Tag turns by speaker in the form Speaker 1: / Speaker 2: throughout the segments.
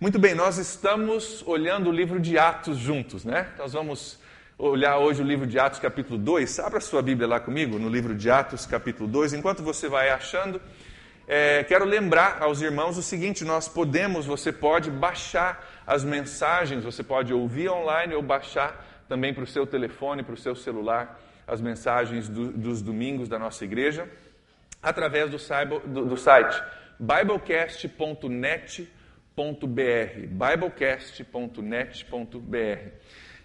Speaker 1: Muito bem, nós estamos olhando o livro de Atos juntos, né? Nós vamos olhar hoje o livro de Atos, capítulo 2. Abra sua Bíblia lá comigo, no livro de Atos, capítulo 2. Enquanto você vai achando, é, quero lembrar aos irmãos o seguinte: nós podemos, você pode baixar as mensagens, você pode ouvir online ou baixar também para o seu telefone, para o seu celular, as mensagens do, dos domingos da nossa igreja, através do, do, do site biblecast.net.br. biblecast.net.br.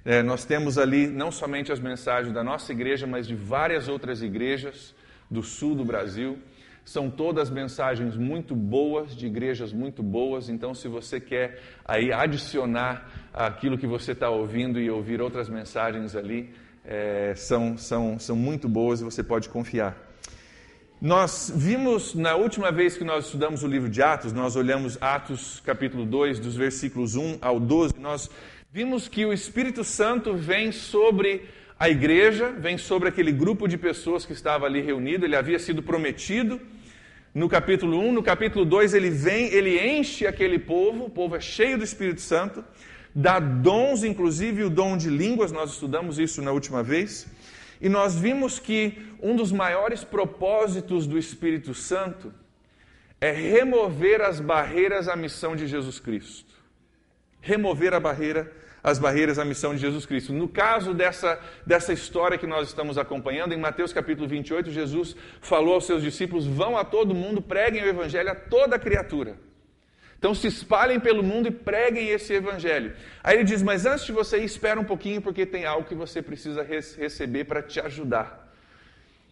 Speaker 1: É, nós temos ali não somente as mensagens da nossa igreja, mas de várias outras igrejas do sul do Brasil. São todas mensagens muito boas, de igrejas muito boas. Então, se você quer aí adicionar aquilo que você está ouvindo e ouvir outras mensagens ali, é, são, são, são muito boas e você pode confiar. Nós vimos, na última vez que nós estudamos o livro de Atos, nós olhamos Atos capítulo 2, dos versículos 1 ao 12, nós vimos que o Espírito Santo vem sobre a igreja, vem sobre aquele grupo de pessoas que estava ali reunido, ele havia sido prometido. No capítulo 1, no capítulo 2, ele vem, ele enche aquele povo, o povo é cheio do Espírito Santo, dá dons, inclusive o dom de línguas, nós estudamos isso na última vez. E nós vimos que um dos maiores propósitos do Espírito Santo é remover as barreiras à missão de Jesus Cristo. Remover a barreira as barreiras à missão de Jesus Cristo. No caso dessa, dessa história que nós estamos acompanhando, em Mateus capítulo 28, Jesus falou aos seus discípulos: vão a todo mundo, preguem o evangelho a toda criatura. Então se espalhem pelo mundo e preguem esse evangelho. Aí ele diz: Mas antes de você ir, espera um pouquinho, porque tem algo que você precisa receber para te ajudar.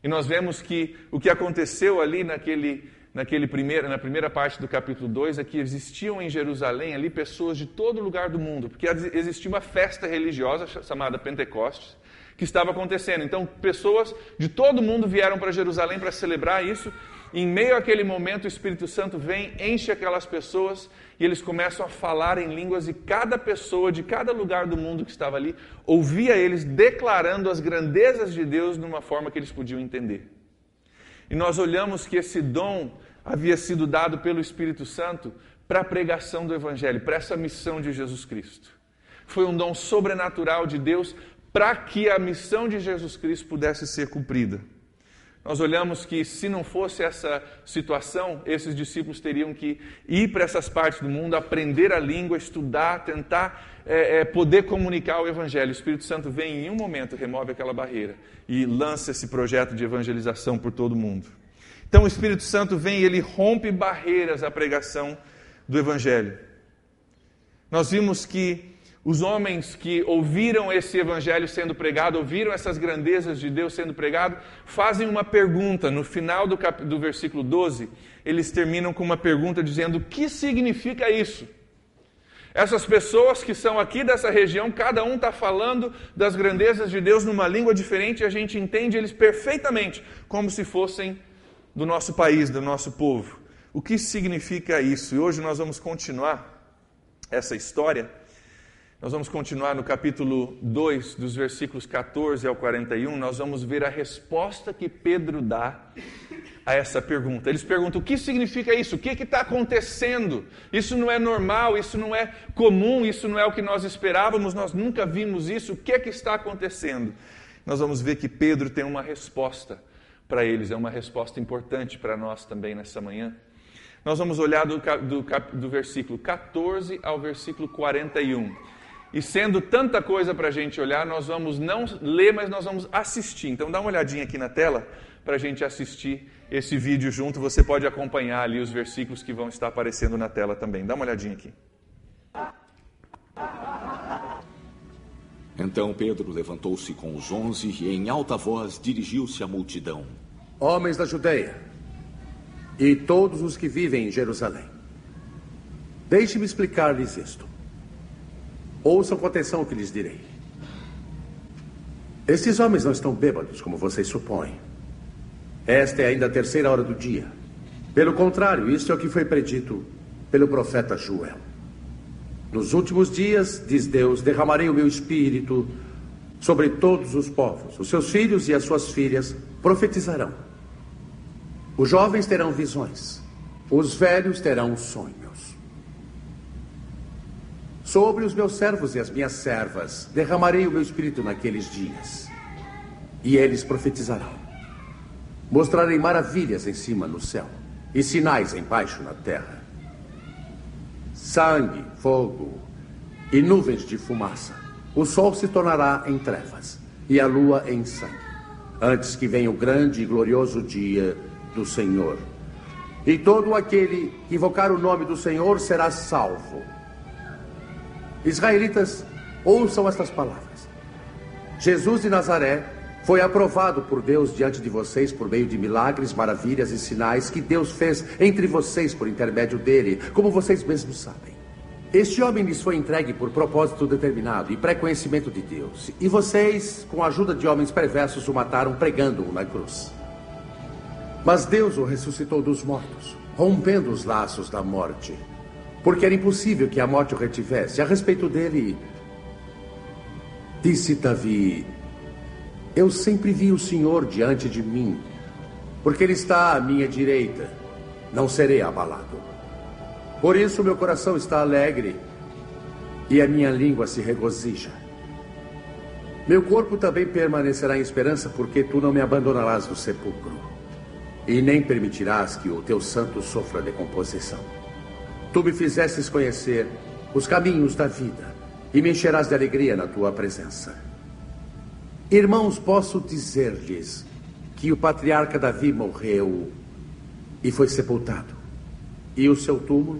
Speaker 1: E nós vemos que o que aconteceu ali naquele naquele primeiro, na primeira parte do capítulo 2 é que existiam em Jerusalém ali pessoas de todo lugar do mundo, porque existia uma festa religiosa chamada Pentecostes que estava acontecendo. Então, pessoas de todo mundo vieram para Jerusalém para celebrar isso. Em meio àquele momento, o Espírito Santo vem, enche aquelas pessoas e eles começam a falar em línguas e cada pessoa de cada lugar do mundo que estava ali ouvia eles declarando as grandezas de Deus de uma forma que eles podiam entender. E nós olhamos que esse dom havia sido dado pelo Espírito Santo para a pregação do Evangelho, para essa missão de Jesus Cristo. Foi um dom sobrenatural de Deus para que a missão de Jesus Cristo pudesse ser cumprida. Nós olhamos que se não fosse essa situação, esses discípulos teriam que ir para essas partes do mundo, aprender a língua, estudar, tentar é, é, poder comunicar o Evangelho. O Espírito Santo vem em um momento, remove aquela barreira e lança esse projeto de evangelização por todo o mundo. Então o Espírito Santo vem e ele rompe barreiras à pregação do Evangelho. Nós vimos que os homens que ouviram esse Evangelho sendo pregado, ouviram essas grandezas de Deus sendo pregado, fazem uma pergunta. No final do, cap... do versículo 12, eles terminam com uma pergunta dizendo: O que significa isso? Essas pessoas que são aqui dessa região, cada um está falando das grandezas de Deus numa língua diferente e a gente entende eles perfeitamente, como se fossem do nosso país, do nosso povo. O que significa isso? E hoje nós vamos continuar essa história. Nós vamos continuar no capítulo 2, dos versículos 14 ao 41. Nós vamos ver a resposta que Pedro dá a essa pergunta. Eles perguntam: o que significa isso? O que está acontecendo? Isso não é normal, isso não é comum, isso não é o que nós esperávamos, nós nunca vimos isso. O que, que está acontecendo? Nós vamos ver que Pedro tem uma resposta para eles. É uma resposta importante para nós também nessa manhã. Nós vamos olhar do, do, do versículo 14 ao versículo 41. E sendo tanta coisa para a gente olhar, nós vamos não ler, mas nós vamos assistir. Então dá uma olhadinha aqui na tela para a gente assistir esse vídeo junto. Você pode acompanhar ali os versículos que vão estar aparecendo na tela também. Dá uma olhadinha aqui.
Speaker 2: Então Pedro levantou-se com os onze e, em alta voz, dirigiu-se à multidão:
Speaker 3: Homens da Judeia e todos os que vivem em Jerusalém, deixe-me explicar-lhes isto. Ouçam com atenção o que lhes direi. Estes homens não estão bêbados, como vocês supõem. Esta é ainda a terceira hora do dia. Pelo contrário, isto é o que foi predito pelo profeta Joel. Nos últimos dias, diz Deus, derramarei o meu espírito sobre todos os povos. Os seus filhos e as suas filhas profetizarão. Os jovens terão visões. Os velhos terão sonhos. Sobre os meus servos e as minhas servas derramarei o meu espírito naqueles dias, e eles profetizarão. Mostrarei maravilhas em cima no céu e sinais embaixo na terra: sangue, fogo e nuvens de fumaça. O sol se tornará em trevas e a lua em sangue, antes que venha o grande e glorioso dia do Senhor. E todo aquele que invocar o nome do Senhor será salvo. Israelitas, ouçam estas palavras. Jesus de Nazaré foi aprovado por Deus diante de vocês por meio de milagres, maravilhas e sinais que Deus fez entre vocês por intermédio dele, como vocês mesmos sabem. Este homem lhes foi entregue por propósito determinado e pré-conhecimento de Deus. E vocês, com a ajuda de homens perversos, o mataram pregando-o na cruz. Mas Deus o ressuscitou dos mortos, rompendo os laços da morte. Porque era impossível que a morte o retivesse. A respeito dele, disse Davi: Eu sempre vi o Senhor diante de mim, porque ele está à minha direita. Não serei abalado. Por isso meu coração está alegre e a minha língua se regozija. Meu corpo também permanecerá em esperança, porque tu não me abandonarás no sepulcro, e nem permitirás que o teu santo sofra decomposição. Tu me fizestes conhecer os caminhos da vida, e me encherás de alegria na tua presença. Irmãos, posso dizer-lhes que o patriarca Davi morreu e foi sepultado, e o seu túmulo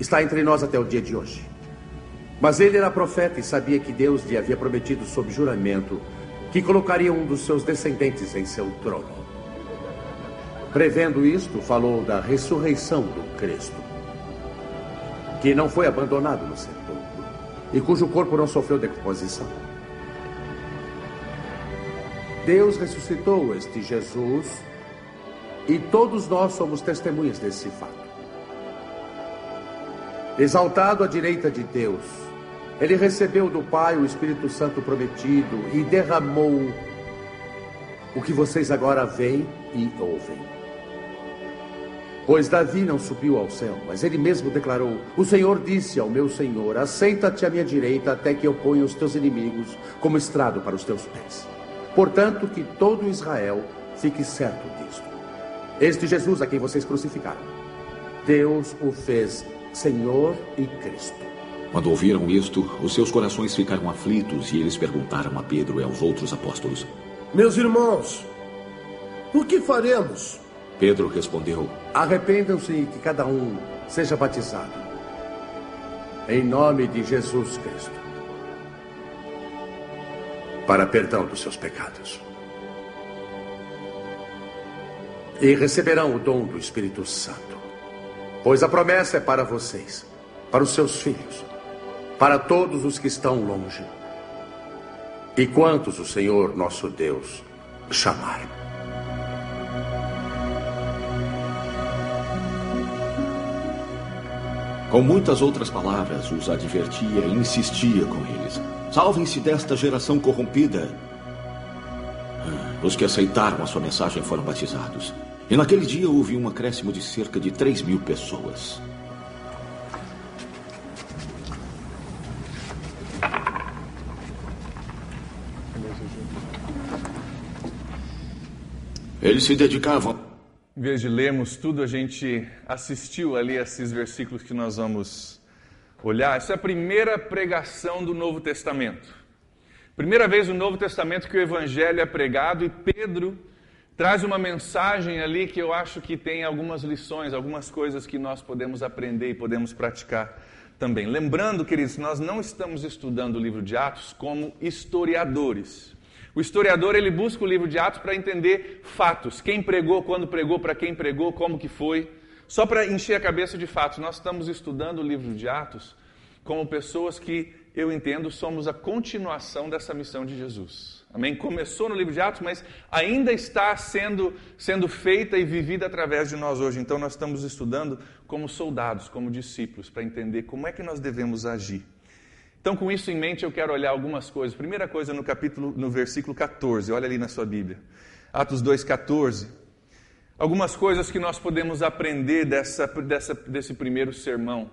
Speaker 3: está entre nós até o dia de hoje. Mas ele era profeta e sabia que Deus lhe havia prometido sob juramento que colocaria um dos seus descendentes em seu trono. Prevendo isto, falou da ressurreição do Cristo, que não foi abandonado no sepulcro e cujo corpo não sofreu decomposição. Deus ressuscitou este Jesus e todos nós somos testemunhas desse fato. Exaltado à direita de Deus, ele recebeu do Pai o Espírito Santo prometido e derramou o que vocês agora veem e ouvem. Pois Davi não subiu ao céu, mas ele mesmo declarou: O Senhor disse ao meu Senhor: Assenta-te à minha direita até que eu ponha os teus inimigos como estrado para os teus pés. Portanto, que todo Israel fique certo disto. Este Jesus a quem vocês crucificaram, Deus o fez Senhor e Cristo.
Speaker 2: Quando ouviram isto, os seus corações ficaram aflitos e eles perguntaram a Pedro e aos outros apóstolos:
Speaker 4: Meus irmãos, o que faremos?
Speaker 2: Pedro respondeu:
Speaker 3: Arrependam-se e que cada um seja batizado. Em nome de Jesus Cristo. Para perdão dos seus pecados. E receberão o dom do Espírito Santo. Pois a promessa é para vocês, para os seus filhos, para todos os que estão longe, e quantos o Senhor nosso Deus chamar.
Speaker 2: Com muitas outras palavras, os advertia e insistia com eles: Salvem-se desta geração corrompida. Ah, os que aceitaram a sua mensagem foram batizados. E naquele dia houve um acréscimo de cerca de 3 mil pessoas. Eles se dedicavam.
Speaker 1: Em vez de lermos tudo, a gente assistiu ali esses versículos que nós vamos olhar. Essa é a primeira pregação do Novo Testamento. Primeira vez no Novo Testamento que o Evangelho é pregado e Pedro traz uma mensagem ali que eu acho que tem algumas lições, algumas coisas que nós podemos aprender e podemos praticar também. Lembrando, queridos, nós não estamos estudando o livro de Atos como historiadores. O historiador ele busca o livro de Atos para entender fatos, quem pregou, quando pregou, para quem pregou, como que foi, só para encher a cabeça de fatos. Nós estamos estudando o livro de Atos como pessoas que eu entendo somos a continuação dessa missão de Jesus. Amém? Começou no livro de Atos, mas ainda está sendo, sendo feita e vivida através de nós hoje. Então, nós estamos estudando como soldados, como discípulos, para entender como é que nós devemos agir. Então, com isso em mente, eu quero olhar algumas coisas. Primeira coisa no capítulo, no versículo 14, olha ali na sua Bíblia. Atos 2,14. Algumas coisas que nós podemos aprender dessa, dessa, desse primeiro sermão.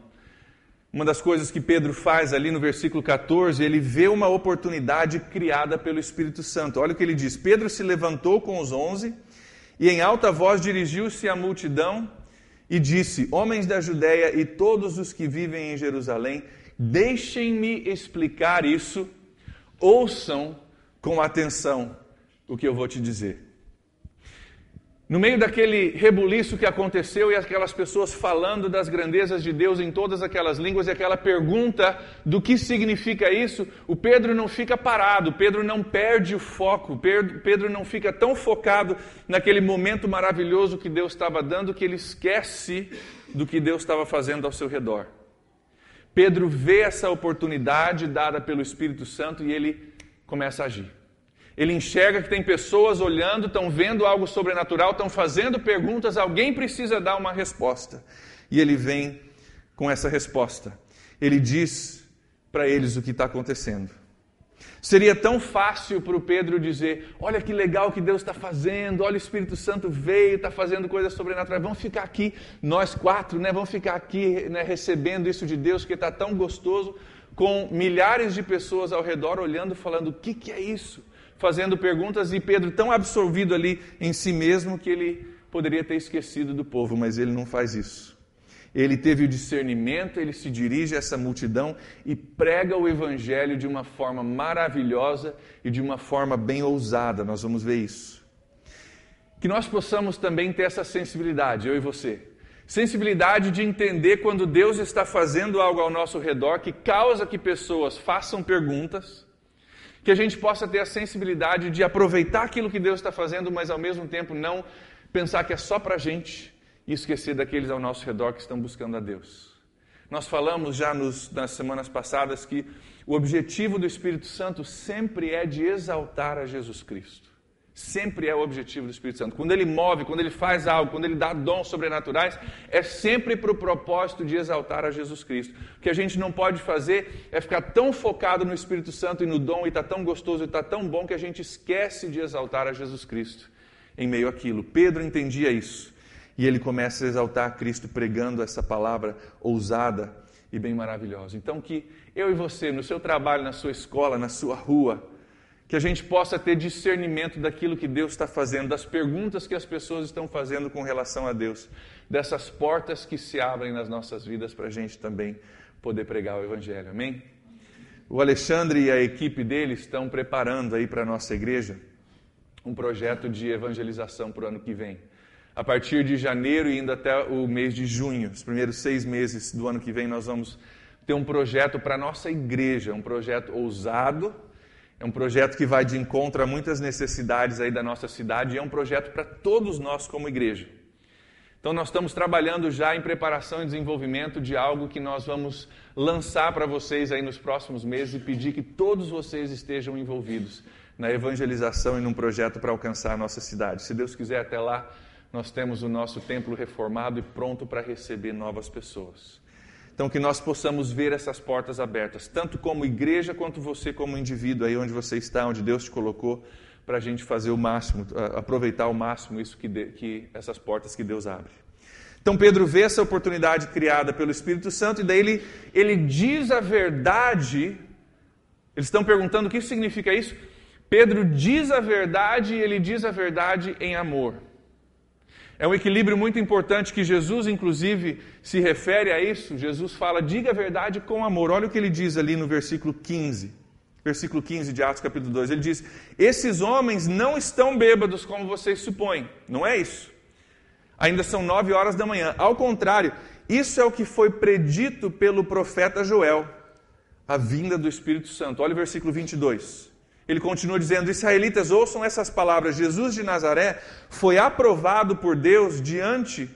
Speaker 1: uma das coisas que Pedro faz ali no versículo 14, ele vê uma oportunidade criada pelo Espírito Santo. Olha o que ele diz: Pedro se levantou com os onze e em alta voz dirigiu-se à multidão e disse: Homens da Judéia e todos os que vivem em Jerusalém, deixem-me explicar isso, ouçam com atenção o que eu vou te dizer. No meio daquele rebuliço que aconteceu e aquelas pessoas falando das grandezas de Deus em todas aquelas línguas e aquela pergunta do que significa isso, o Pedro não fica parado, Pedro não perde o foco, Pedro não fica tão focado naquele momento maravilhoso que Deus estava dando que ele esquece do que Deus estava fazendo ao seu redor. Pedro vê essa oportunidade dada pelo Espírito Santo e ele começa a agir. Ele enxerga que tem pessoas olhando, estão vendo algo sobrenatural, estão fazendo perguntas, alguém precisa dar uma resposta. E ele vem com essa resposta. Ele diz para eles o que está acontecendo. Seria tão fácil para o Pedro dizer: Olha que legal que Deus está fazendo, olha o Espírito Santo veio, está fazendo coisas sobrenaturais. Vamos ficar aqui, nós quatro, né? Vamos ficar aqui né, recebendo isso de Deus que está tão gostoso, com milhares de pessoas ao redor olhando, falando: O que, que é isso? fazendo perguntas e Pedro tão absorvido ali em si mesmo que ele poderia ter esquecido do povo, mas ele não faz isso. Ele teve o discernimento, ele se dirige a essa multidão e prega o evangelho de uma forma maravilhosa e de uma forma bem ousada. Nós vamos ver isso. Que nós possamos também ter essa sensibilidade, eu e você. Sensibilidade de entender quando Deus está fazendo algo ao nosso redor que causa que pessoas façam perguntas que a gente possa ter a sensibilidade de aproveitar aquilo que Deus está fazendo, mas ao mesmo tempo não pensar que é só para a gente e esquecer daqueles ao nosso redor que estão buscando a Deus. Nós falamos já nos, nas semanas passadas que o objetivo do Espírito Santo sempre é de exaltar a Jesus Cristo. Sempre é o objetivo do Espírito Santo. Quando ele move, quando ele faz algo, quando ele dá dons sobrenaturais, é sempre para o propósito de exaltar a Jesus Cristo. O que a gente não pode fazer é ficar tão focado no Espírito Santo e no dom, e está tão gostoso e está tão bom que a gente esquece de exaltar a Jesus Cristo em meio àquilo. Pedro entendia isso. E ele começa a exaltar Cristo pregando essa palavra ousada e bem maravilhosa. Então, que eu e você, no seu trabalho, na sua escola, na sua rua, que a gente possa ter discernimento daquilo que Deus está fazendo, das perguntas que as pessoas estão fazendo com relação a Deus, dessas portas que se abrem nas nossas vidas para a gente também poder pregar o Evangelho. Amém? O Alexandre e a equipe dele estão preparando aí para a nossa igreja um projeto de evangelização para o ano que vem. A partir de janeiro e indo até o mês de junho, os primeiros seis meses do ano que vem, nós vamos ter um projeto para a nossa igreja, um projeto ousado, é um projeto que vai de encontro a muitas necessidades aí da nossa cidade e é um projeto para todos nós como igreja. Então nós estamos trabalhando já em preparação e desenvolvimento de algo que nós vamos lançar para vocês aí nos próximos meses e pedir que todos vocês estejam envolvidos na evangelização e num projeto para alcançar a nossa cidade. Se Deus quiser até lá, nós temos o nosso templo reformado e pronto para receber novas pessoas. Então, que nós possamos ver essas portas abertas, tanto como igreja quanto você como indivíduo, aí onde você está, onde Deus te colocou, para a gente fazer o máximo, aproveitar ao máximo isso que, de, que essas portas que Deus abre. Então Pedro vê essa oportunidade criada pelo Espírito Santo e daí ele, ele diz a verdade. Eles estão perguntando o que significa isso. Pedro diz a verdade e ele diz a verdade em amor. É um equilíbrio muito importante que Jesus, inclusive, se refere a isso. Jesus fala, diga a verdade com amor. Olha o que ele diz ali no versículo 15. Versículo 15 de Atos, capítulo 2. Ele diz: Esses homens não estão bêbados como vocês supõem. Não é isso. Ainda são nove horas da manhã. Ao contrário, isso é o que foi predito pelo profeta Joel, a vinda do Espírito Santo. Olha o versículo 22. Ele continua dizendo: Israelitas, ouçam essas palavras. Jesus de Nazaré foi aprovado por Deus diante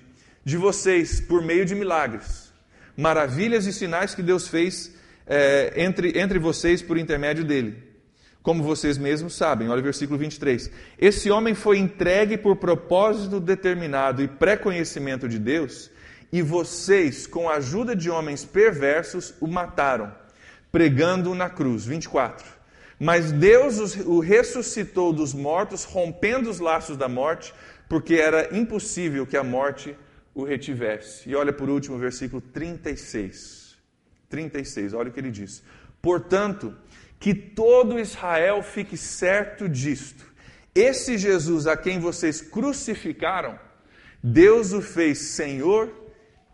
Speaker 1: de vocês por meio de milagres, maravilhas e sinais que Deus fez é, entre, entre vocês por intermédio dele. Como vocês mesmos sabem, olha o versículo 23. Esse homem foi entregue por propósito determinado e pré-conhecimento de Deus, e vocês, com a ajuda de homens perversos, o mataram, pregando-o na cruz. 24. Mas Deus o ressuscitou dos mortos, rompendo os laços da morte, porque era impossível que a morte o retivesse. E olha por último o versículo 36. 36. Olha o que ele diz. Portanto, que todo Israel fique certo disto. Esse Jesus a quem vocês crucificaram, Deus o fez Senhor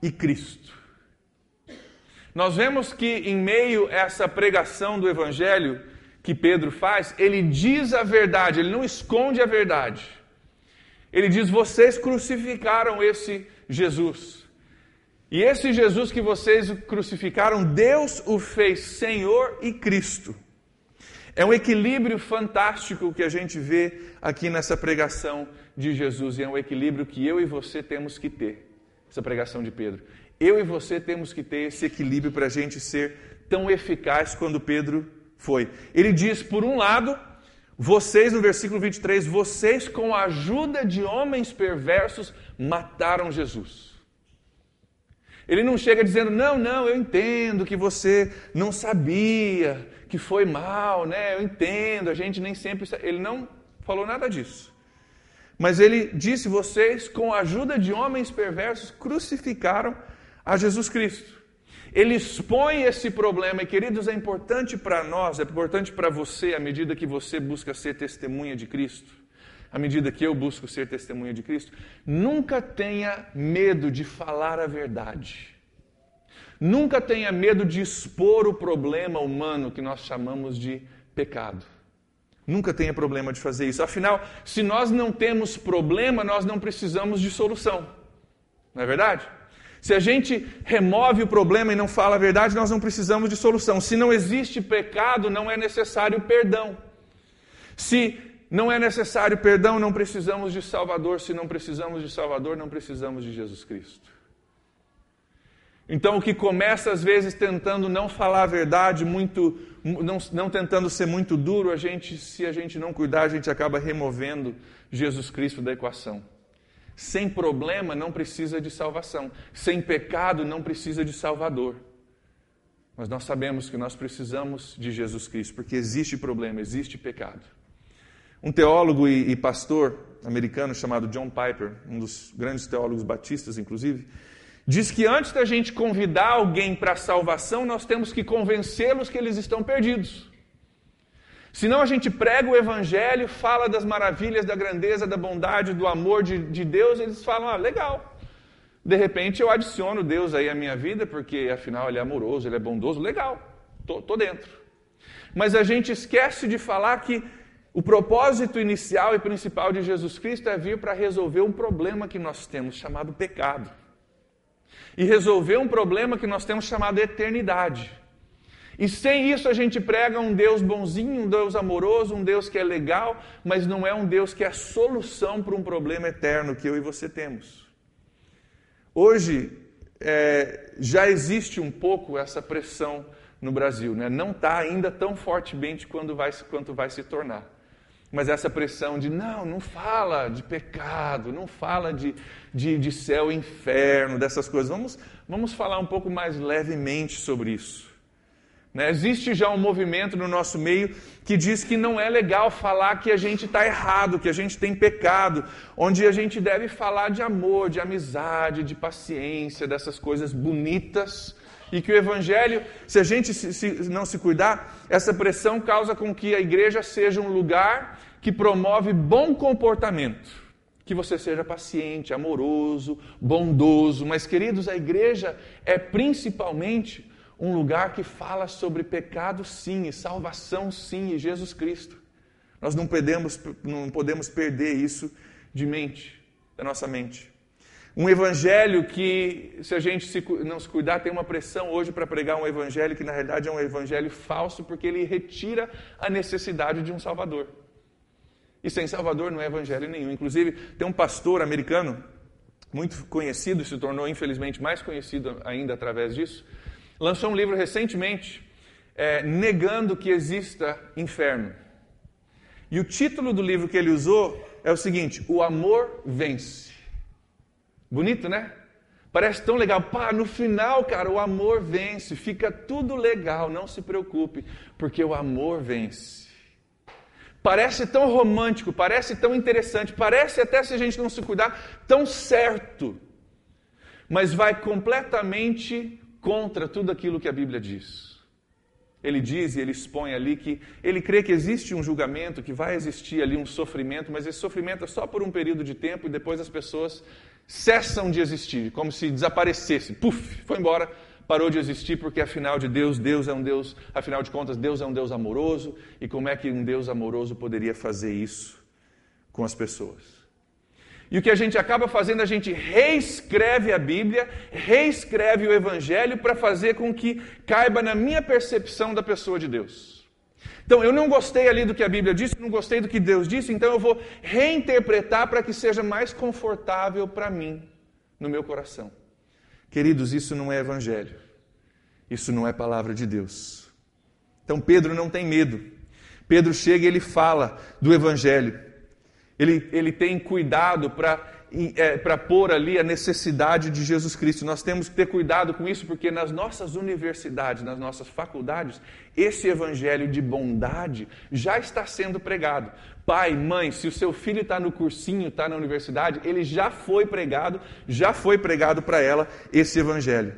Speaker 1: e Cristo. Nós vemos que em meio a essa pregação do Evangelho que Pedro faz, ele diz a verdade, ele não esconde a verdade. Ele diz: vocês crucificaram esse Jesus. E esse Jesus que vocês crucificaram, Deus o fez Senhor e Cristo. É um equilíbrio fantástico que a gente vê aqui nessa pregação de Jesus, e é um equilíbrio que eu e você temos que ter. Essa pregação de Pedro. Eu e você temos que ter esse equilíbrio para a gente ser tão eficaz quando Pedro foi. Ele diz, por um lado, vocês, no versículo 23, vocês, com a ajuda de homens perversos, mataram Jesus. Ele não chega dizendo, não, não, eu entendo que você não sabia, que foi mal, né? Eu entendo, a gente nem sempre. Ele não falou nada disso. Mas ele disse: vocês, com a ajuda de homens perversos, crucificaram a Jesus Cristo. Ele expõe esse problema, e queridos, é importante para nós, é importante para você, à medida que você busca ser testemunha de Cristo, à medida que eu busco ser testemunha de Cristo, nunca tenha medo de falar a verdade. Nunca tenha medo de expor o problema humano que nós chamamos de pecado. Nunca tenha problema de fazer isso. Afinal, se nós não temos problema, nós não precisamos de solução. Não é verdade? Se a gente remove o problema e não fala a verdade, nós não precisamos de solução. Se não existe pecado, não é necessário perdão. Se não é necessário perdão, não precisamos de Salvador. Se não precisamos de Salvador, não precisamos de Jesus Cristo. Então, o que começa às vezes tentando não falar a verdade, muito, não, não tentando ser muito duro, a gente, se a gente não cuidar, a gente acaba removendo Jesus Cristo da equação. Sem problema não precisa de salvação. Sem pecado não precisa de Salvador. Mas nós sabemos que nós precisamos de Jesus Cristo, porque existe problema, existe pecado. Um teólogo e, e pastor americano chamado John Piper, um dos grandes teólogos batistas, inclusive, Diz que antes da gente convidar alguém para a salvação, nós temos que convencê-los que eles estão perdidos. Senão a gente prega o Evangelho, fala das maravilhas, da grandeza, da bondade, do amor de, de Deus, e eles falam: ah, legal. De repente eu adiciono Deus aí à minha vida, porque afinal Ele é amoroso, Ele é bondoso, legal, tô, tô dentro. Mas a gente esquece de falar que o propósito inicial e principal de Jesus Cristo é vir para resolver um problema que nós temos, chamado pecado e resolver um problema que nós temos chamado eternidade. E sem isso a gente prega um Deus bonzinho, um Deus amoroso, um Deus que é legal, mas não é um Deus que é a solução para um problema eterno que eu e você temos. Hoje é, já existe um pouco essa pressão no Brasil, né? não está ainda tão fortemente quanto vai, quanto vai se tornar. Mas essa pressão de não, não fala de pecado, não fala de, de, de céu e inferno, dessas coisas. Vamos, vamos falar um pouco mais levemente sobre isso. Né? Existe já um movimento no nosso meio que diz que não é legal falar que a gente está errado, que a gente tem pecado, onde a gente deve falar de amor, de amizade, de paciência, dessas coisas bonitas e que o Evangelho, se a gente se, se, não se cuidar, essa pressão causa com que a igreja seja um lugar que promove bom comportamento. Que você seja paciente, amoroso, bondoso. Mas, queridos, a igreja é principalmente um lugar que fala sobre pecado, sim, e salvação, sim, e Jesus Cristo. Nós não podemos, não podemos perder isso de mente, da nossa mente. Um evangelho que, se a gente se, não se cuidar, tem uma pressão hoje para pregar um evangelho que na realidade é um evangelho falso, porque ele retira a necessidade de um Salvador. E sem Salvador não é evangelho nenhum. Inclusive, tem um pastor americano, muito conhecido, se tornou infelizmente mais conhecido ainda através disso, lançou um livro recentemente é, negando que exista inferno. E o título do livro que ele usou é o seguinte: O amor vence. Bonito, né? Parece tão legal. Pá, no final, cara, o amor vence. Fica tudo legal, não se preocupe, porque o amor vence. Parece tão romântico, parece tão interessante, parece até se a gente não se cuidar, tão certo. Mas vai completamente contra tudo aquilo que a Bíblia diz. Ele diz e ele expõe ali que ele crê que existe um julgamento, que vai existir ali um sofrimento, mas esse sofrimento é só por um período de tempo e depois as pessoas cessam de existir, como se desaparecesse. Puf, foi embora, parou de existir porque afinal de Deus, Deus é um Deus, afinal de contas, Deus é um Deus amoroso, e como é que um Deus amoroso poderia fazer isso com as pessoas? E o que a gente acaba fazendo, a gente reescreve a Bíblia, reescreve o Evangelho para fazer com que caiba na minha percepção da pessoa de Deus. Então, eu não gostei ali do que a Bíblia disse, não gostei do que Deus disse, então eu vou reinterpretar para que seja mais confortável para mim, no meu coração. Queridos, isso não é Evangelho, isso não é palavra de Deus. Então, Pedro não tem medo. Pedro chega e ele fala do Evangelho. Ele, ele tem cuidado para é, para pôr ali a necessidade de Jesus Cristo. Nós temos que ter cuidado com isso, porque nas nossas universidades, nas nossas faculdades, esse evangelho de bondade já está sendo pregado. Pai, mãe, se o seu filho está no cursinho, está na universidade, ele já foi pregado, já foi pregado para ela esse evangelho.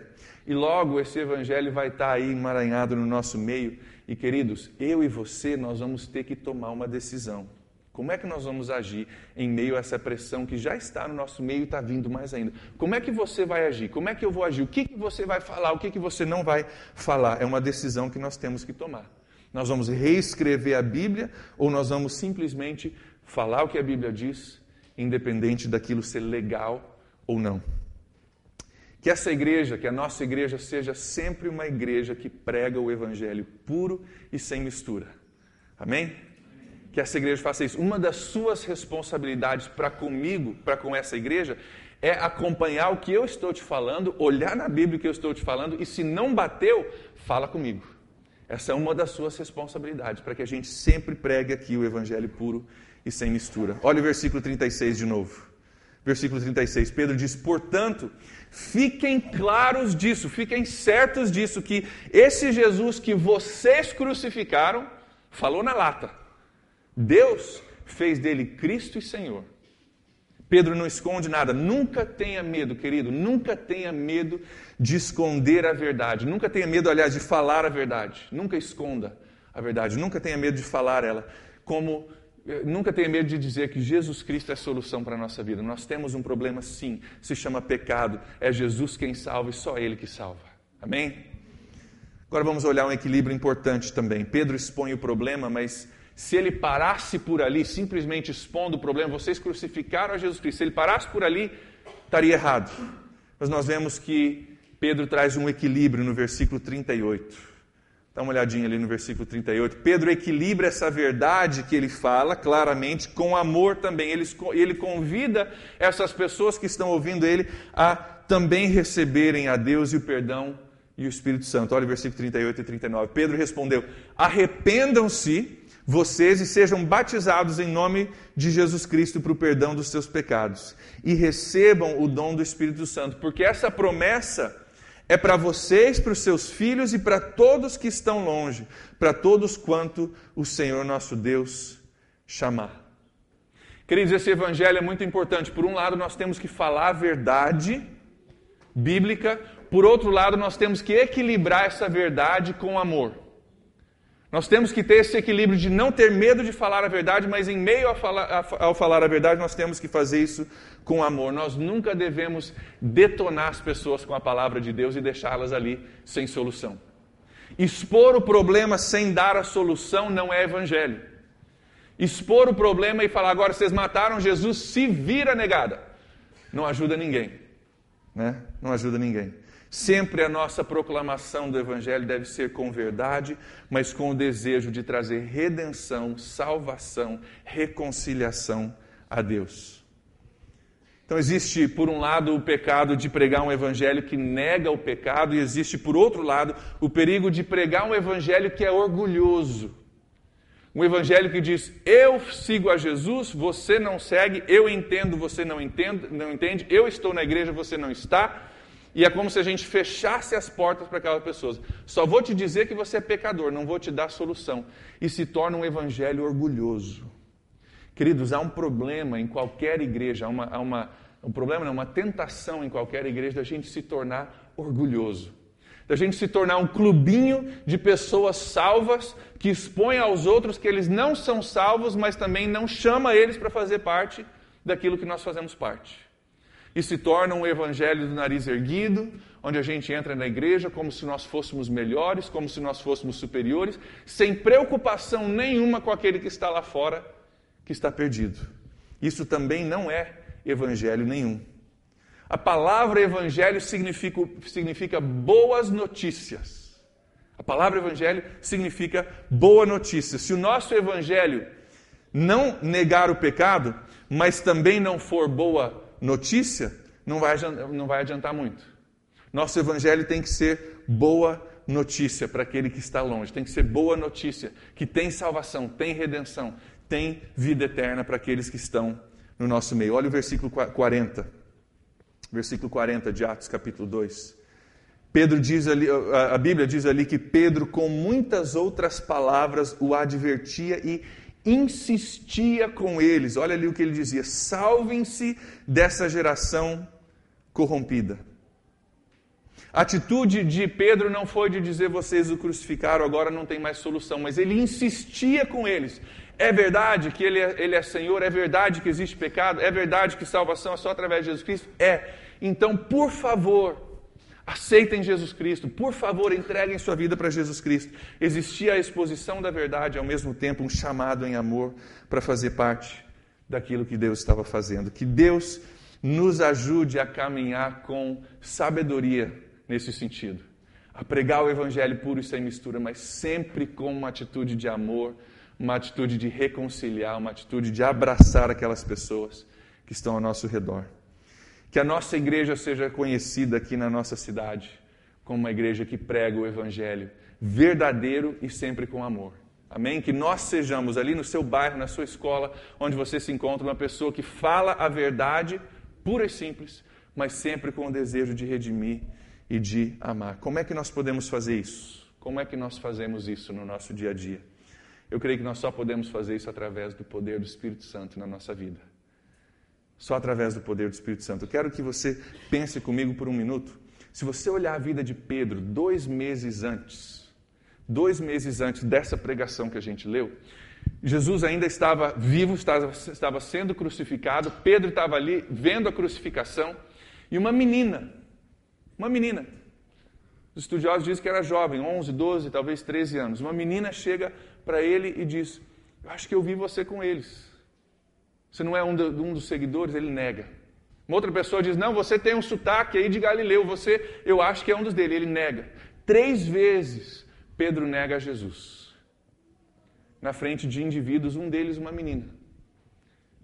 Speaker 1: E logo esse evangelho vai estar tá aí emaranhado no nosso meio. E queridos, eu e você, nós vamos ter que tomar uma decisão. Como é que nós vamos agir em meio a essa pressão que já está no nosso meio e está vindo mais ainda? Como é que você vai agir? Como é que eu vou agir? O que, que você vai falar? O que, que você não vai falar? É uma decisão que nós temos que tomar. Nós vamos reescrever a Bíblia ou nós vamos simplesmente falar o que a Bíblia diz, independente daquilo ser legal ou não? Que essa igreja, que a nossa igreja, seja sempre uma igreja que prega o Evangelho puro e sem mistura. Amém? Que essa igreja faça isso. Uma das suas responsabilidades para comigo, para com essa igreja, é acompanhar o que eu estou te falando, olhar na Bíblia o que eu estou te falando e se não bateu, fala comigo. Essa é uma das suas responsabilidades, para que a gente sempre pregue aqui o evangelho puro e sem mistura. Olha o versículo 36 de novo. Versículo 36. Pedro diz: "Portanto, fiquem claros disso, fiquem certos disso que esse Jesus que vocês crucificaram falou na lata Deus fez dele Cristo e Senhor. Pedro não esconde nada. Nunca tenha medo, querido. Nunca tenha medo de esconder a verdade. Nunca tenha medo, aliás, de falar a verdade. Nunca esconda a verdade. Nunca tenha medo de falar ela. Como eh, nunca tenha medo de dizer que Jesus Cristo é a solução para a nossa vida. Nós temos um problema, sim. Se chama pecado. É Jesus quem salva e só Ele que salva. Amém? Agora vamos olhar um equilíbrio importante também. Pedro expõe o problema, mas se ele parasse por ali, simplesmente expondo o problema, vocês crucificaram a Jesus Cristo, se ele parasse por ali, estaria errado. Mas nós vemos que Pedro traz um equilíbrio no versículo 38. Dá uma olhadinha ali no versículo 38. Pedro equilibra essa verdade que ele fala claramente com amor também. Ele, ele convida essas pessoas que estão ouvindo ele a também receberem a Deus e o perdão e o Espírito Santo. Olha o versículo 38 e 39. Pedro respondeu: Arrependam-se vocês e sejam batizados em nome de Jesus Cristo para o perdão dos seus pecados e recebam o dom do Espírito Santo, porque essa promessa é para vocês, para os seus filhos e para todos que estão longe, para todos quanto o Senhor nosso Deus chamar. Queridos, esse evangelho é muito importante. Por um lado, nós temos que falar a verdade bíblica, por outro lado, nós temos que equilibrar essa verdade com amor. Nós temos que ter esse equilíbrio de não ter medo de falar a verdade, mas em meio ao falar a verdade, nós temos que fazer isso com amor. Nós nunca devemos detonar as pessoas com a palavra de Deus e deixá-las ali sem solução. Expor o problema sem dar a solução não é evangelho. Expor o problema e falar agora vocês mataram Jesus, se vira negada, não ajuda ninguém, né? Não ajuda ninguém. Sempre a nossa proclamação do Evangelho deve ser com verdade, mas com o desejo de trazer redenção, salvação, reconciliação a Deus. Então, existe, por um lado, o pecado de pregar um evangelho que nega o pecado, e existe, por outro lado, o perigo de pregar um evangelho que é orgulhoso. Um evangelho que diz: Eu sigo a Jesus, você não segue, eu entendo, você não entende, não entende, eu estou na igreja, você não está. E é como se a gente fechasse as portas para aquelas pessoas. Só vou te dizer que você é pecador, não vou te dar solução. E se torna um evangelho orgulhoso. Queridos, há um problema em qualquer igreja, há, uma, há uma, um problema, não, uma tentação em qualquer igreja da gente se tornar orgulhoso. da gente se tornar um clubinho de pessoas salvas que expõem aos outros que eles não são salvos, mas também não chama eles para fazer parte daquilo que nós fazemos parte. E se torna um evangelho do nariz erguido, onde a gente entra na igreja como se nós fôssemos melhores, como se nós fôssemos superiores, sem preocupação nenhuma com aquele que está lá fora, que está perdido. Isso também não é evangelho nenhum. A palavra evangelho significa, significa boas notícias. A palavra evangelho significa boa notícia. Se o nosso evangelho não negar o pecado, mas também não for boa notícia, não vai, não vai adiantar muito. Nosso evangelho tem que ser boa notícia para aquele que está longe, tem que ser boa notícia, que tem salvação, tem redenção, tem vida eterna para aqueles que estão no nosso meio. Olha o versículo 40 versículo 40 de Atos, capítulo 2. Pedro diz ali, a Bíblia diz ali que Pedro, com muitas outras palavras, o advertia e insistia com eles. Olha ali o que ele dizia: salvem-se dessa geração corrompida. A atitude de Pedro não foi de dizer vocês o crucificaram, agora não tem mais solução, mas ele insistia com eles. É verdade que ele é, ele é Senhor? É verdade que existe pecado? É verdade que salvação é só através de Jesus Cristo? É. Então, por favor, aceitem Jesus Cristo. Por favor, entreguem sua vida para Jesus Cristo. Existia a exposição da verdade, ao mesmo tempo um chamado em amor para fazer parte daquilo que Deus estava fazendo. Que Deus nos ajude a caminhar com sabedoria nesse sentido. A pregar o evangelho puro e sem mistura, mas sempre com uma atitude de amor uma atitude de reconciliar, uma atitude de abraçar aquelas pessoas que estão ao nosso redor. Que a nossa igreja seja conhecida aqui na nossa cidade como uma igreja que prega o Evangelho verdadeiro e sempre com amor. Amém? Que nós sejamos ali no seu bairro, na sua escola, onde você se encontra, uma pessoa que fala a verdade pura e simples, mas sempre com o desejo de redimir e de amar. Como é que nós podemos fazer isso? Como é que nós fazemos isso no nosso dia a dia? Eu creio que nós só podemos fazer isso através do poder do Espírito Santo na nossa vida. Só através do poder do Espírito Santo. Eu quero que você pense comigo por um minuto. Se você olhar a vida de Pedro dois meses antes, dois meses antes dessa pregação que a gente leu, Jesus ainda estava vivo, estava, sendo crucificado, Pedro estava ali vendo a crucificação, e uma menina, uma menina, os estudiosos dizem que era jovem, 11, 12, talvez 13 anos, uma menina chega para ele e diz: Eu acho que eu vi você com eles. Você não é um, de, um dos seguidores? Ele nega. Uma outra pessoa diz: Não, você tem um sotaque aí de Galileu, você, eu acho que é um dos dele. Ele nega. Três vezes Pedro nega a Jesus. Na frente de indivíduos, um deles uma menina.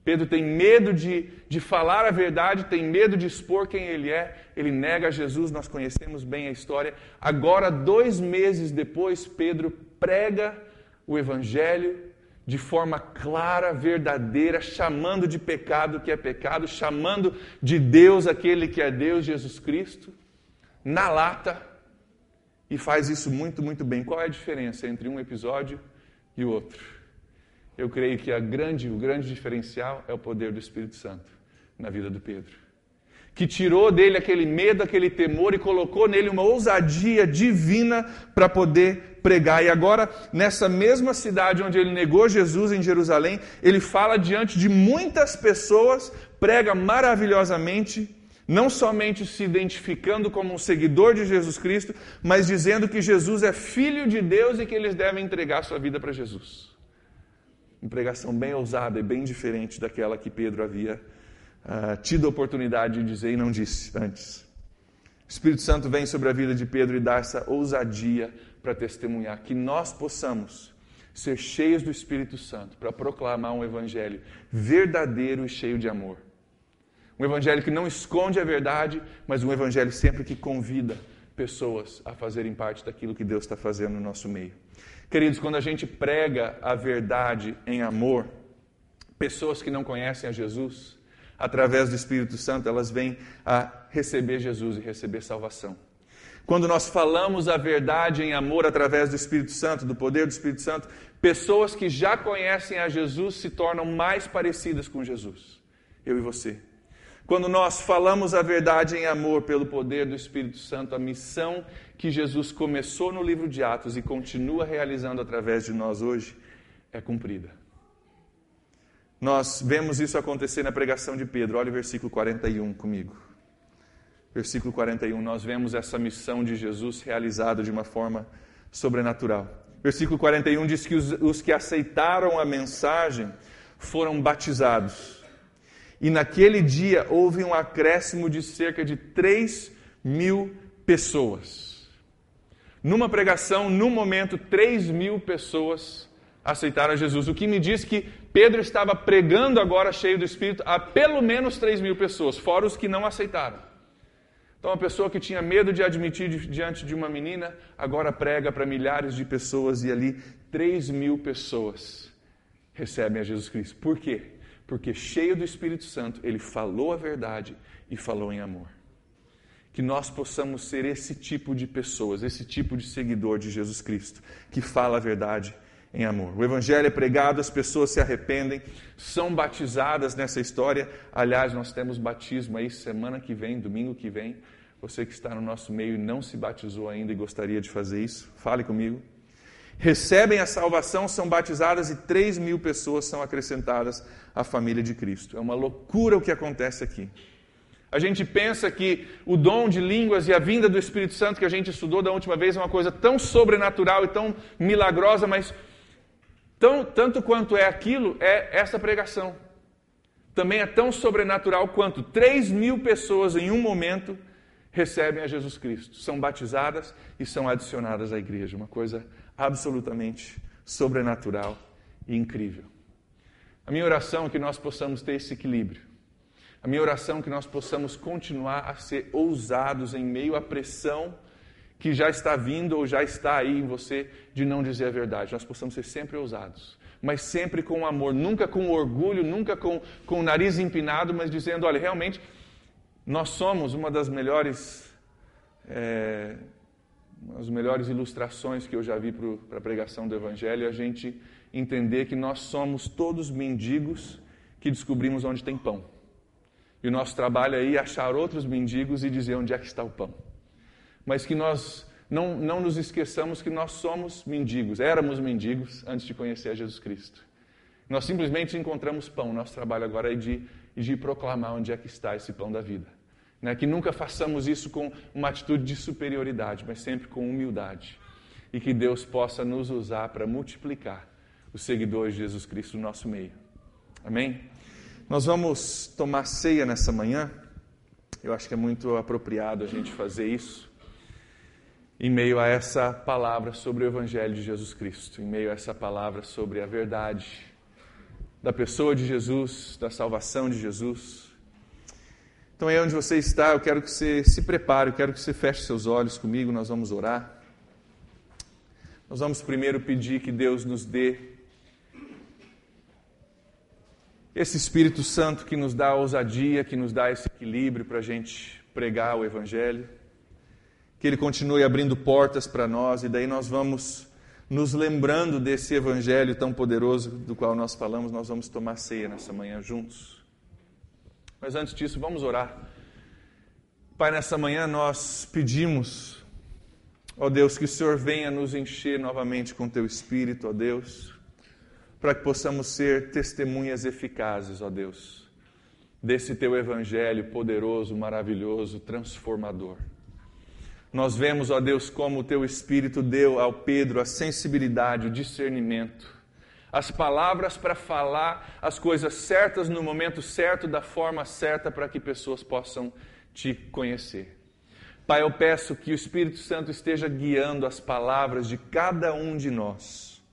Speaker 1: Pedro tem medo de, de falar a verdade, tem medo de expor quem ele é, ele nega Jesus, nós conhecemos bem a história. Agora, dois meses depois, Pedro prega o Evangelho de forma clara, verdadeira, chamando de pecado o que é pecado, chamando de Deus aquele que é Deus, Jesus Cristo, na lata, e faz isso muito, muito bem. Qual é a diferença entre um episódio e o outro? Eu creio que a grande, o grande diferencial é o poder do Espírito Santo na vida do Pedro que tirou dele aquele medo, aquele temor e colocou nele uma ousadia divina para poder pregar. E agora, nessa mesma cidade onde ele negou Jesus, em Jerusalém, ele fala diante de muitas pessoas, prega maravilhosamente, não somente se identificando como um seguidor de Jesus Cristo, mas dizendo que Jesus é filho de Deus e que eles devem entregar sua vida para Jesus. Uma pregação bem ousada e bem diferente daquela que Pedro havia uh, tido a oportunidade de dizer e não disse antes. O Espírito Santo vem sobre a vida de Pedro e dá essa ousadia para testemunhar, que nós possamos ser cheios do Espírito Santo para proclamar um evangelho verdadeiro e cheio de amor. Um evangelho que não esconde a verdade, mas um evangelho sempre que convida pessoas a fazerem parte daquilo que Deus está fazendo no nosso meio. Queridos, quando a gente prega a verdade em amor, pessoas que não conhecem a Jesus, através do Espírito Santo, elas vêm a receber Jesus e receber salvação. Quando nós falamos a verdade em amor através do Espírito Santo, do poder do Espírito Santo, pessoas que já conhecem a Jesus se tornam mais parecidas com Jesus. Eu e você. Quando nós falamos a verdade em amor pelo poder do Espírito Santo, a missão que Jesus começou no livro de Atos e continua realizando através de nós hoje é cumprida. Nós vemos isso acontecer na pregação de Pedro. Olha o versículo 41 comigo. Versículo 41, nós vemos essa missão de Jesus realizada de uma forma sobrenatural. Versículo 41 diz que os, os que aceitaram a mensagem foram batizados. E naquele dia houve um acréscimo de cerca de 3 mil pessoas. Numa pregação, num momento, 3 mil pessoas aceitaram Jesus. O que me diz que Pedro estava pregando agora, cheio do Espírito, a pelo menos 3 mil pessoas, fora os que não aceitaram. Então, uma pessoa que tinha medo de admitir diante de uma menina, agora prega para milhares de pessoas e ali 3 mil pessoas recebem a Jesus Cristo. Por quê? porque cheio do Espírito Santo, ele falou a verdade e falou em amor. Que nós possamos ser esse tipo de pessoas, esse tipo de seguidor de Jesus Cristo, que fala a verdade em amor. O Evangelho é pregado, as pessoas se arrependem, são batizadas nessa história. Aliás, nós temos batismo aí semana que vem, domingo que vem. Você que está no nosso meio e não se batizou ainda e gostaria de fazer isso, fale comigo recebem a salvação, são batizadas e 3 mil pessoas são acrescentadas à família de Cristo. É uma loucura o que acontece aqui. A gente pensa que o dom de línguas e a vinda do Espírito Santo que a gente estudou da última vez é uma coisa tão sobrenatural e tão milagrosa, mas tão, tanto quanto é aquilo, é essa pregação. Também é tão sobrenatural quanto 3 mil pessoas em um momento recebem a Jesus Cristo, são batizadas e são adicionadas à igreja. Uma coisa absolutamente sobrenatural e incrível. A minha oração é que nós possamos ter esse equilíbrio. A minha oração é que nós possamos continuar a ser ousados em meio à pressão que já está vindo ou já está aí em você de não dizer a verdade. Nós possamos ser sempre ousados, mas sempre com amor, nunca com orgulho, nunca com, com o nariz empinado, mas dizendo: olha, realmente, nós somos uma das melhores é, as melhores ilustrações que eu já vi para a pregação do Evangelho a gente entender que nós somos todos mendigos que descobrimos onde tem pão. E o nosso trabalho aí é achar outros mendigos e dizer onde é que está o pão. Mas que nós não, não nos esqueçamos que nós somos mendigos, éramos mendigos antes de conhecer a Jesus Cristo. Nós simplesmente encontramos pão. Nosso trabalho agora é de, de proclamar onde é que está esse pão da vida. Né? Que nunca façamos isso com uma atitude de superioridade, mas sempre com humildade. E que Deus possa nos usar para multiplicar os seguidores de Jesus Cristo no nosso meio. Amém? Nós vamos tomar ceia nessa manhã. Eu acho que é muito apropriado a gente fazer isso em meio a essa palavra sobre o Evangelho de Jesus Cristo, em meio a essa palavra sobre a verdade da pessoa de Jesus, da salvação de Jesus. Então, aí onde você está, eu quero que você se prepare, eu quero que você feche seus olhos comigo, nós vamos orar. Nós vamos primeiro pedir que Deus nos dê esse Espírito Santo que nos dá ousadia, que nos dá esse equilíbrio para a gente pregar o Evangelho. Que Ele continue abrindo portas para nós e daí nós vamos nos lembrando desse Evangelho tão poderoso do qual nós falamos, nós vamos tomar ceia nessa manhã juntos. Mas antes disso, vamos orar. Pai, nessa manhã nós pedimos, ó Deus, que o Senhor venha nos encher novamente com teu Espírito, ó Deus, para que possamos ser testemunhas eficazes, ó Deus, desse teu Evangelho poderoso, maravilhoso, transformador. Nós vemos, ó Deus, como o teu Espírito deu ao Pedro a sensibilidade, o discernimento as palavras para falar as coisas certas no momento certo, da forma certa, para que pessoas possam te conhecer. Pai, eu peço que o Espírito Santo esteja guiando as palavras de cada um de nós.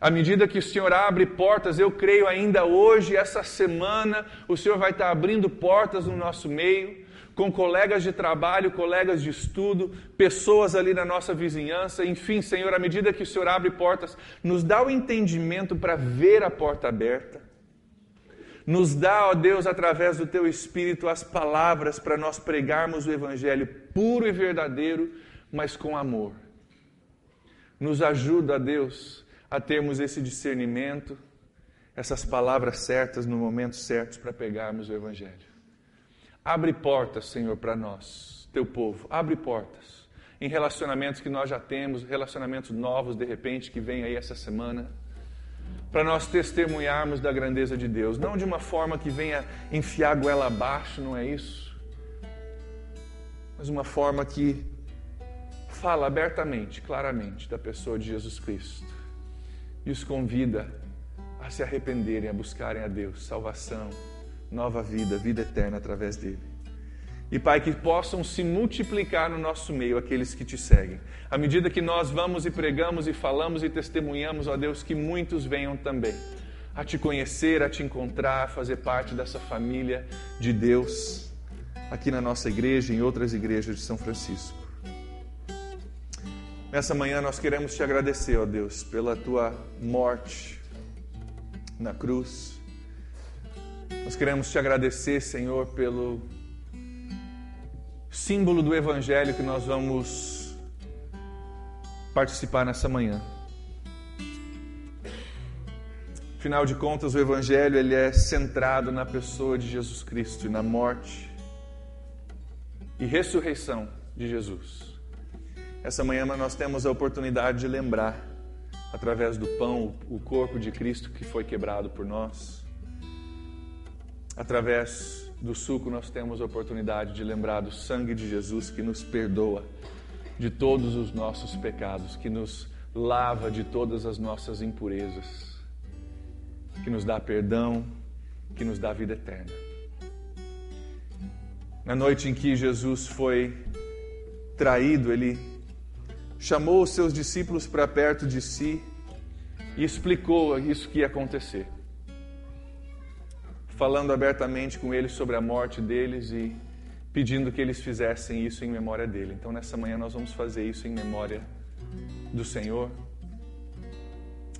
Speaker 1: À medida que o Senhor abre portas, eu creio ainda hoje, essa semana, o Senhor vai estar abrindo portas no nosso meio com colegas de trabalho, colegas de estudo, pessoas ali na nossa vizinhança, enfim, Senhor, à medida que o Senhor abre portas, nos dá o entendimento para ver a porta aberta. Nos dá, ó Deus, através do teu espírito, as palavras para nós pregarmos o evangelho puro e verdadeiro, mas com amor. Nos ajuda, Deus, a termos esse discernimento, essas palavras certas no momento certo para pegarmos o evangelho. Abre portas, Senhor, para nós, teu povo. Abre portas em relacionamentos que nós já temos, relacionamentos novos, de repente, que vem aí essa semana, para nós testemunharmos da grandeza de Deus. Não de uma forma que venha enfiar a goela abaixo, não é isso? Mas uma forma que fala abertamente, claramente da pessoa de Jesus Cristo e os convida a se arrependerem, a buscarem a Deus, salvação, nova vida, vida eterna através dele. E Pai, que possam se multiplicar no nosso meio aqueles que te seguem. À medida que nós vamos e pregamos e falamos e testemunhamos, ó Deus, que muitos venham também a te conhecer, a te encontrar, a fazer parte dessa família de Deus aqui na nossa igreja e em outras igrejas de São Francisco. Nessa manhã nós queremos te agradecer, ó Deus, pela tua morte na cruz. Nós queremos te agradecer, Senhor, pelo símbolo do evangelho que nós vamos participar nessa manhã. Afinal de contas, o evangelho ele é centrado na pessoa de Jesus Cristo e na morte e ressurreição de Jesus. Essa manhã nós temos a oportunidade de lembrar, através do pão, o corpo de Cristo que foi quebrado por nós. Através do suco, nós temos a oportunidade de lembrar do sangue de Jesus que nos perdoa de todos os nossos pecados, que nos lava de todas as nossas impurezas, que nos dá perdão, que nos dá vida eterna. Na noite em que Jesus foi traído, ele chamou os seus discípulos para perto de si e explicou isso que ia acontecer, falando abertamente com eles sobre a morte deles e pedindo que eles fizessem isso em memória dele. Então, nessa manhã, nós vamos fazer isso em memória do Senhor